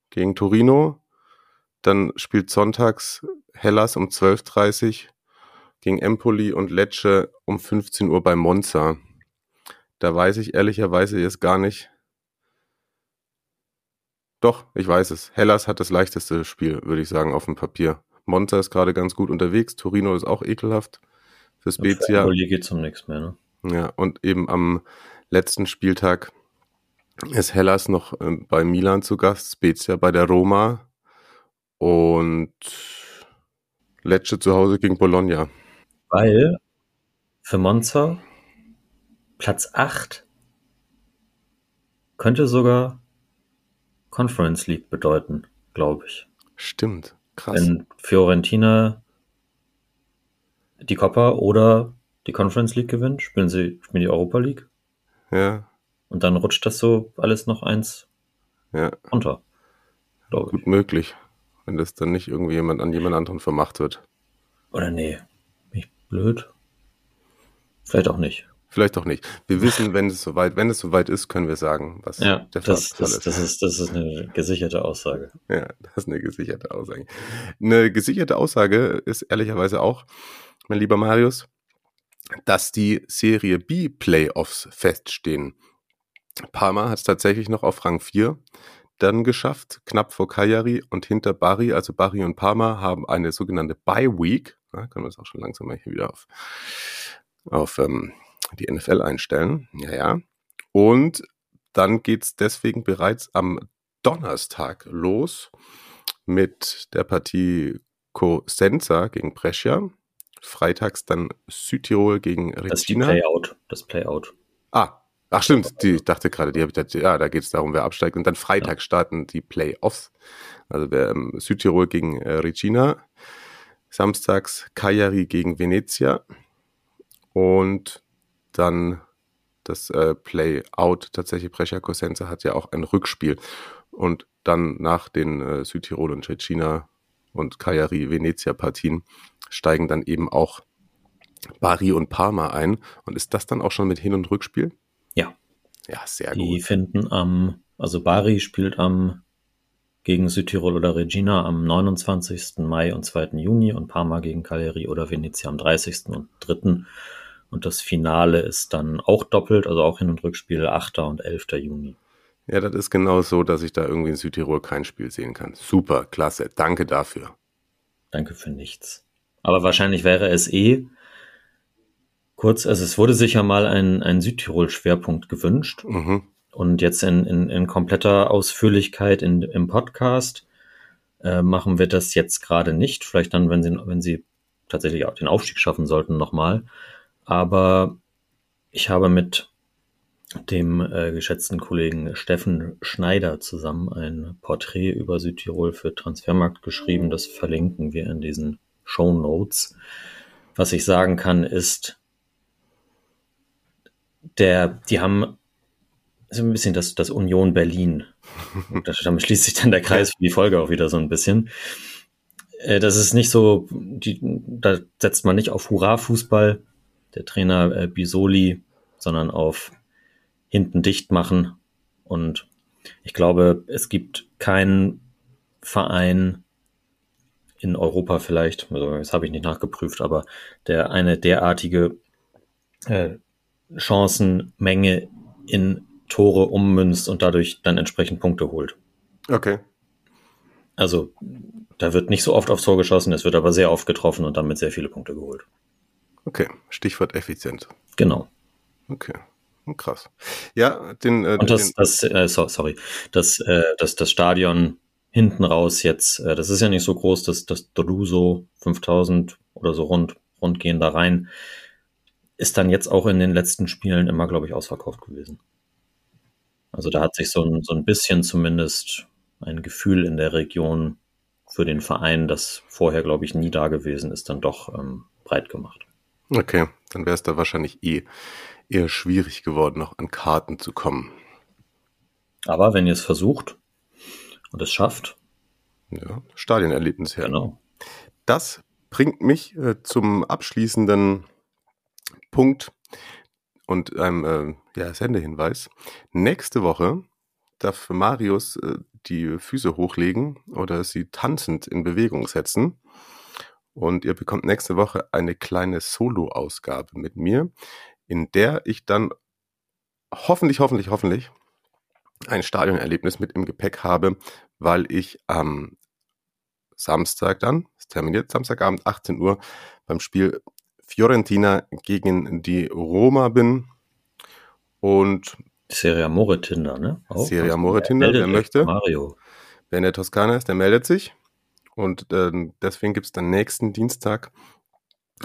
gegen Torino. Dann spielt sonntags Hellas um 12.30 Uhr gegen Empoli und Lecce um 15 Uhr bei Monza. Da weiß ich ehrlicherweise jetzt gar nicht. Doch, ich weiß es. Hellas hat das leichteste Spiel, würde ich sagen, auf dem Papier. Monza ist gerade ganz gut unterwegs. Torino ist auch ekelhaft für Spezia. Empoli geht zum nichts mehr, ne? Ja, und eben am letzten Spieltag ist Hellas noch ähm, bei Milan zu Gast, Spezia bei der Roma und Lecce zu Hause gegen Bologna. Weil für Monza Platz 8 könnte sogar Conference League bedeuten, glaube ich. Stimmt, krass. Wenn Fiorentina die Coppa oder die Conference League gewinnt, spielen sie spielen die Europa League ja, und dann rutscht das so alles noch eins ja, runter, glaube ich. gut möglich, wenn das dann nicht irgendwie jemand an jemand anderen vermacht wird. Oder nee, bin ich blöd? Vielleicht auch nicht. Vielleicht auch nicht. Wir wissen, wenn es soweit, wenn es soweit ist, können wir sagen, was ja, der das, Fall das, ist. Das ist. Das ist eine gesicherte Aussage. Ja, das ist eine gesicherte Aussage. Eine gesicherte Aussage ist ehrlicherweise auch, mein lieber Marius, dass die Serie B Playoffs feststehen. Parma hat es tatsächlich noch auf Rang 4 dann geschafft, knapp vor Cagliari und hinter Bari, also Bari und Parma haben eine sogenannte Bye Week. Da können wir es auch schon langsam mal hier wieder auf, auf ähm, die NFL einstellen. Ja, ja. Und dann geht's deswegen bereits am Donnerstag los mit der Partie Cosenza gegen Brescia. Freitags dann Südtirol gegen Regina. Das ist Playout. Das Playout. Ah, ach stimmt. Die, ich dachte gerade, die habe ich, ja, da geht es darum, wer absteigt. Und dann Freitag ja. starten die Playoffs. Also wer, ähm, Südtirol gegen äh, Regina. Samstags Cagliari gegen Venezia. Und dann das äh, Play-Out. Tatsächlich Brescia Cosenza hat ja auch ein Rückspiel. Und dann nach den äh, Südtirol und Cecina und Cagliari Venezia Partien steigen dann eben auch Bari und Parma ein. Und ist das dann auch schon mit Hin- und Rückspiel? Ja. Sehr Die gut. Die finden am, also Bari spielt am gegen Südtirol oder Regina am 29. Mai und 2. Juni und Parma gegen Cagliari oder Venezia am 30. und 3. Und das Finale ist dann auch doppelt, also auch Hin- und Rückspiel 8. und 11. Juni. Ja, das ist genau so, dass ich da irgendwie in Südtirol kein Spiel sehen kann. Super, klasse. Danke dafür. Danke für nichts. Aber wahrscheinlich wäre es eh kurz, also es wurde sicher mal ein, ein Südtirol-Schwerpunkt gewünscht. Mhm. Und jetzt in, in, in kompletter Ausführlichkeit in, im Podcast äh, machen wir das jetzt gerade nicht. Vielleicht dann, wenn sie, wenn sie tatsächlich auch den Aufstieg schaffen sollten, nochmal. Aber ich habe mit dem äh, geschätzten Kollegen Steffen Schneider zusammen ein Porträt über Südtirol für Transfermarkt geschrieben. Das verlinken wir in diesen Show Notes. Was ich sagen kann, ist, der, die haben so ein bisschen das, das Union Berlin. Und damit schließt sich dann der Kreis für die Folge auch wieder so ein bisschen. Äh, das ist nicht so, die, da setzt man nicht auf Hurra-Fußball, der Trainer äh, Bisoli, sondern auf hinten dicht machen. Und ich glaube, es gibt keinen Verein in Europa vielleicht, also das habe ich nicht nachgeprüft, aber der eine derartige äh, Chancenmenge in Tore ummünzt und dadurch dann entsprechend Punkte holt. Okay. Also da wird nicht so oft aufs Tor geschossen, es wird aber sehr oft getroffen und damit sehr viele Punkte geholt. Okay, Stichwort effizient. Genau. Okay. Hm, krass. Ja, den. Äh, und das, das äh, sorry, das, äh, das, das Stadion hinten raus jetzt, äh, das ist ja nicht so groß, dass das Druso 5000 oder so rund, rund gehen da rein, ist dann jetzt auch in den letzten Spielen immer, glaube ich, ausverkauft gewesen. Also da hat sich so ein, so ein bisschen zumindest ein Gefühl in der Region für den Verein, das vorher, glaube ich, nie da gewesen ist, dann doch ähm, breit gemacht. Okay, dann wäre es da wahrscheinlich eh eher schwierig geworden, noch an Karten zu kommen. Aber wenn ihr es versucht und es schafft. Ja, Stadionerlebnis her. Genau. Das bringt mich äh, zum abschließenden Punkt und einem äh, ja, Sendehinweis. Nächste Woche darf Marius äh, die Füße hochlegen oder sie tanzend in Bewegung setzen. Und ihr bekommt nächste Woche eine kleine Solo-Ausgabe mit mir, in der ich dann hoffentlich, hoffentlich, hoffentlich ein Stadionerlebnis mit im Gepäck habe, weil ich am Samstag dann, es terminiert Samstagabend 18 Uhr, beim Spiel Fiorentina gegen die Roma bin. Und Serie Amore Tinder, ne? Auch. Serie Amore Tinder, wer möchte. Mario. Wer in der Toskana ist, der meldet sich. Und äh, deswegen gibt es dann nächsten Dienstag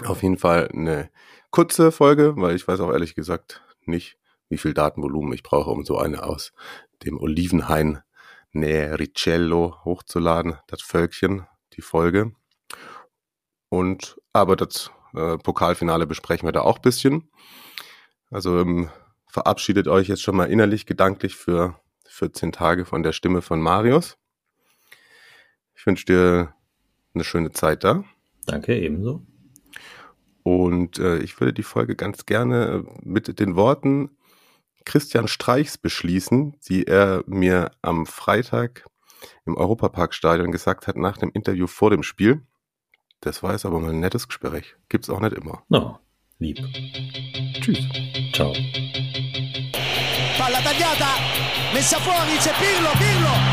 auf jeden Fall eine kurze Folge, weil ich weiß auch ehrlich gesagt nicht, wie viel Datenvolumen ich brauche, um so eine aus dem Olivenhain Nericello hochzuladen, das Völkchen, die Folge. Und aber das äh, Pokalfinale besprechen wir da auch bisschen. Also ähm, verabschiedet euch jetzt schon mal innerlich, gedanklich für 14 Tage von der Stimme von Marius. Ich wünsche dir eine schöne Zeit da. Danke, ebenso. Und äh, ich würde die Folge ganz gerne mit den Worten Christian Streichs beschließen, die er mir am Freitag im Europaparkstadion gesagt hat nach dem Interview vor dem Spiel. Das war jetzt aber mal ein nettes Gespräch. Gibt's auch nicht immer. No, lieb. Tschüss. Ciao. Palla tagliata, messa fuori, c'è Pirlo, Pirlo, Pirlo,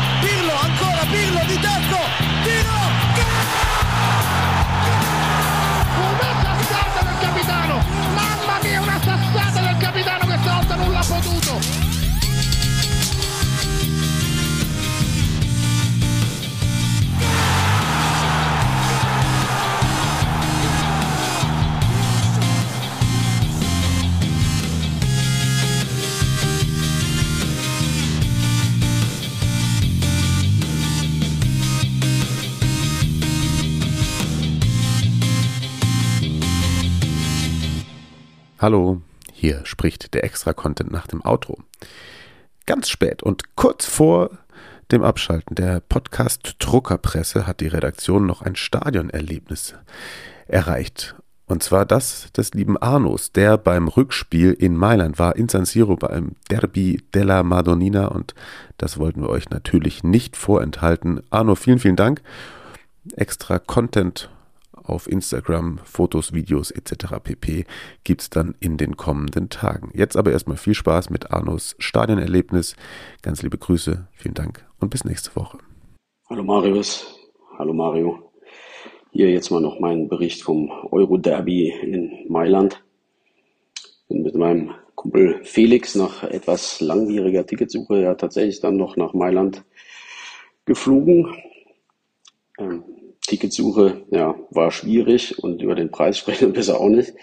Hallo, hier spricht der Extra-Content nach dem Outro. Ganz spät und kurz vor dem Abschalten der Podcast-Druckerpresse hat die Redaktion noch ein Stadionerlebnis erreicht. Und zwar das des lieben Arnos, der beim Rückspiel in Mailand war, in San Siro beim Derby della Madonnina. Und das wollten wir euch natürlich nicht vorenthalten. Arno, vielen, vielen Dank. Extra Content auf Instagram, Fotos, Videos etc. pp. gibt's dann in den kommenden Tagen. Jetzt aber erstmal viel Spaß mit Arnos Stadionerlebnis. Ganz liebe Grüße, vielen Dank und bis nächste Woche. Hallo Marius, hallo Mario. Hier jetzt mal noch mein Bericht vom Euro-Derby in Mailand. Bin mit meinem Kumpel Felix nach etwas langwieriger Ticketsuche ja tatsächlich dann noch nach Mailand geflogen. Ähm, Ticketsuche ja, war schwierig und über den Preis sprechen wir besser auch nicht.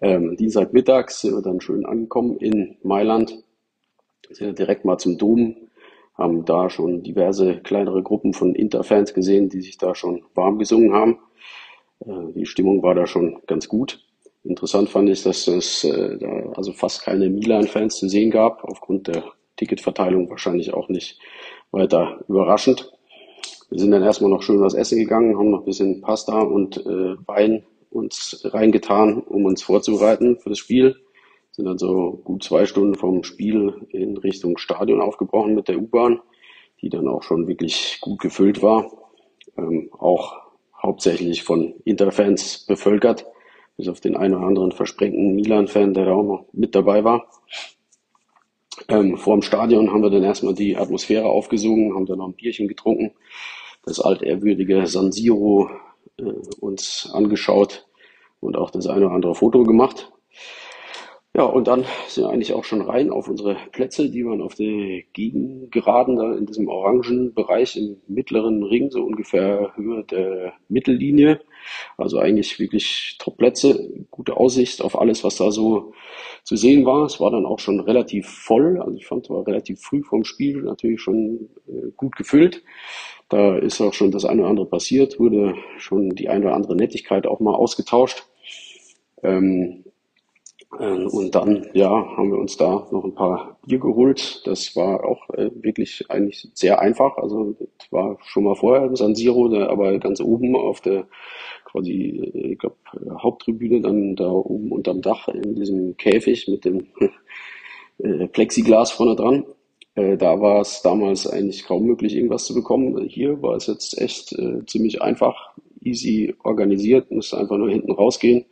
Ähm, Dienstagmittags sind wir dann schön angekommen in Mailand, sind direkt mal zum Dom, haben da schon diverse kleinere Gruppen von Interfans gesehen, die sich da schon warm gesungen haben. Äh, die Stimmung war da schon ganz gut. Interessant fand ich, dass es äh, da also fast keine Milan-Fans zu sehen gab, aufgrund der Ticketverteilung wahrscheinlich auch nicht weiter überraschend. Wir sind dann erstmal noch schön was essen gegangen, haben noch ein bisschen Pasta und äh, Wein uns reingetan, um uns vorzubereiten für das Spiel. Sind dann so gut zwei Stunden vom Spiel in Richtung Stadion aufgebrochen mit der U-Bahn, die dann auch schon wirklich gut gefüllt war. Ähm, auch hauptsächlich von Interfans bevölkert, bis auf den einen oder anderen versprengten Milan-Fan, der da auch noch mit dabei war. Ähm, vor dem Stadion haben wir dann erstmal die Atmosphäre aufgesogen, haben dann noch ein Bierchen getrunken, das altehrwürdige San Siro äh, uns angeschaut und auch das eine oder andere Foto gemacht. Ja, und dann sind wir eigentlich auch schon rein auf unsere Plätze, die waren auf der Gegengeraden, da in diesem orangen Bereich im mittleren Ring, so ungefähr Höhe der Mittellinie. Also eigentlich wirklich Top-Plätze, gute Aussicht auf alles, was da so zu sehen war. Es war dann auch schon relativ voll, also ich fand, es war relativ früh vom Spiel natürlich schon äh, gut gefüllt. Da ist auch schon das eine oder andere passiert, wurde schon die eine oder andere Nettigkeit auch mal ausgetauscht. Ähm, ähm, und dann, ja, haben wir uns da noch ein paar Bier geholt. Das war auch äh, wirklich eigentlich sehr einfach. Also das war schon mal vorher im San Siro, da, aber ganz oben auf der quasi, äh, ich glaube, Haupttribüne, dann da oben unterm Dach in diesem Käfig mit dem äh, Plexiglas vorne dran. Äh, da war es damals eigentlich kaum möglich, irgendwas zu bekommen. Hier war es jetzt echt äh, ziemlich einfach, easy organisiert, musste einfach nur hinten rausgehen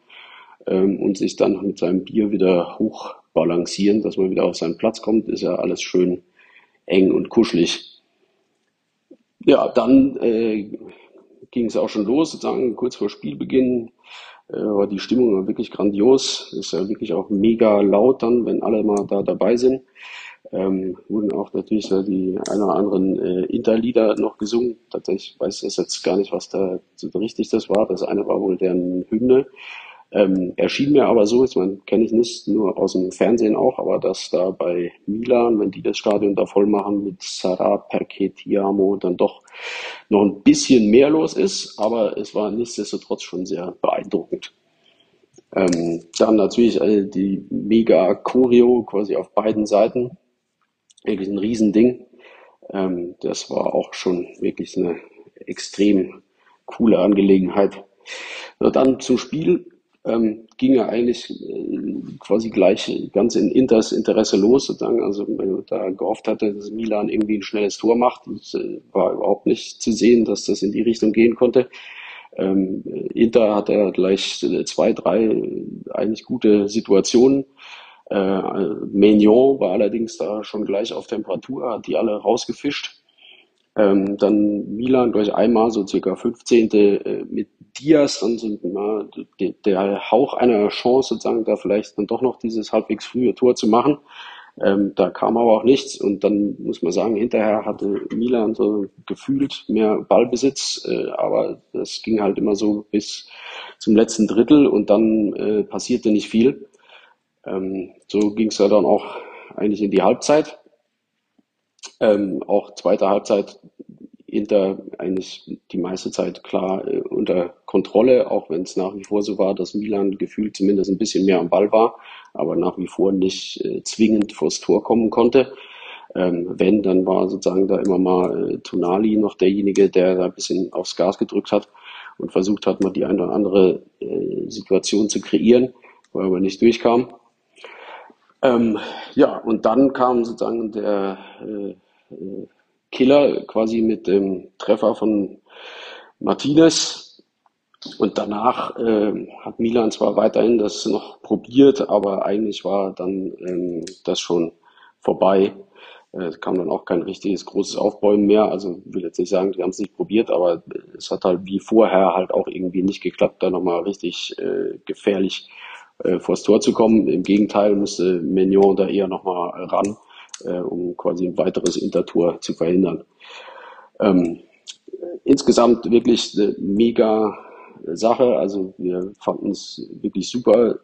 ähm, und sich dann mit seinem Bier wieder hochbalancieren, dass man wieder auf seinen Platz kommt, ist ja alles schön eng und kuschelig. Ja, dann äh, ging es auch schon los, sozusagen kurz vor Spielbeginn äh, war die Stimmung wirklich grandios. Ist ja wirklich auch mega laut dann, wenn alle mal da dabei sind. Ähm, wurden auch natürlich so die ein oder anderen äh, Interlieder noch gesungen. Tatsächlich weiß ich jetzt gar nicht, was da so richtig das war. Das eine war wohl deren Hymne. Ähm, erschien mir aber so, ich meine, kenne ich nicht nur aus dem Fernsehen auch, aber dass da bei Milan, wenn die das Stadion da voll machen mit Sarah Perchetiamo, dann doch noch ein bisschen mehr los ist, aber es war nichtsdestotrotz schon sehr beeindruckend. Ähm, dann natürlich äh, die mega Choreo quasi auf beiden Seiten. Wirklich ein Riesending. Ähm, das war auch schon wirklich eine extrem coole Angelegenheit. So, dann zum Spiel ähm, ging ja eigentlich äh, quasi gleich ganz in Inters Interesse los, sozusagen. Also wenn man da gehofft hatte, dass Milan irgendwie ein schnelles Tor macht, das äh, war überhaupt nicht zu sehen, dass das in die Richtung gehen konnte. Ähm, Inter hatte gleich zwei, drei eigentlich gute Situationen. Äh, Maignan war allerdings da schon gleich auf Temperatur, hat die alle rausgefischt. Ähm, dann Milan durch einmal so circa 15. Äh, mit Diaz, dann sind mal der, der Hauch einer Chance sozusagen, da vielleicht dann doch noch dieses halbwegs frühe Tor zu machen. Ähm, da kam aber auch nichts und dann muss man sagen, hinterher hatte Milan so gefühlt mehr Ballbesitz, äh, aber das ging halt immer so bis zum letzten Drittel und dann äh, passierte nicht viel. Ähm, so ging es ja dann auch eigentlich in die Halbzeit. Ähm, auch zweite Halbzeit Inter eigentlich die meiste Zeit klar äh, unter Kontrolle, auch wenn es nach wie vor so war, dass Milan gefühlt zumindest ein bisschen mehr am Ball war, aber nach wie vor nicht äh, zwingend vors Tor kommen konnte. Ähm, wenn, dann war sozusagen da immer mal äh, Tonali noch derjenige, der da ein bisschen aufs Gas gedrückt hat und versucht hat, mal die eine oder andere äh, Situation zu kreieren, er aber nicht durchkam. Ähm, ja, und dann kam sozusagen der äh, äh, Killer quasi mit dem Treffer von Martinez. Und danach äh, hat Milan zwar weiterhin das noch probiert, aber eigentlich war dann ähm, das schon vorbei. Äh, es kam dann auch kein richtiges großes Aufbäumen mehr. Also will jetzt nicht sagen, die haben es nicht probiert, aber es hat halt wie vorher halt auch irgendwie nicht geklappt, da nochmal richtig äh, gefährlich äh, vors Tor zu kommen. Im Gegenteil musste Mignon da eher nochmal ran äh, um quasi ein weiteres Intertor zu verhindern. Ähm, insgesamt wirklich eine mega Sache. Also wir fanden es wirklich super.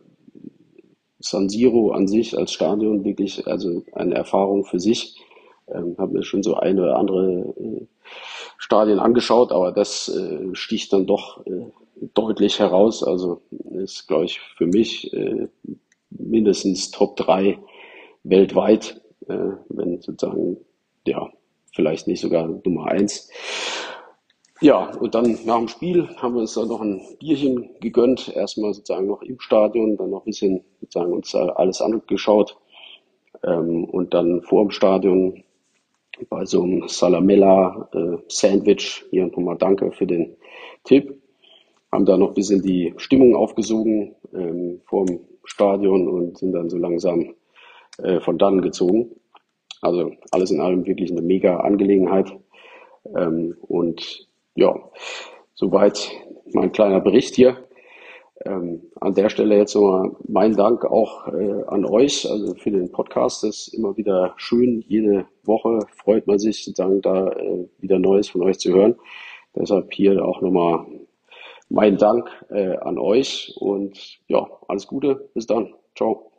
San Siro an sich als Stadion wirklich also eine Erfahrung für sich. Ähm, habe mir schon so eine oder andere äh, Stadien angeschaut, aber das äh, sticht dann doch äh, deutlich heraus. Also ist, glaube ich, für mich äh, mindestens Top 3 weltweit äh, wenn sozusagen, ja, vielleicht nicht sogar Nummer eins. Ja, und dann nach dem Spiel haben wir uns dann noch ein Bierchen gegönnt. Erstmal sozusagen noch im Stadion, dann noch ein bisschen sozusagen uns alles angeschaut. Ähm, und dann vor dem Stadion bei so einem Salamella äh, Sandwich, hier nochmal danke für den Tipp, haben da noch ein bisschen die Stimmung aufgesogen ähm, vor dem Stadion und sind dann so langsam äh, von dann gezogen. Also alles in allem wirklich eine mega Angelegenheit. Ähm, und ja, soweit mein kleiner Bericht hier. Ähm, an der Stelle jetzt nochmal mein Dank auch äh, an euch, also für den Podcast. Das ist immer wieder schön. Jede Woche freut man sich sozusagen da äh, wieder Neues von euch zu hören. Deshalb hier auch nochmal mein Dank äh, an euch und ja, alles Gute. Bis dann. Ciao.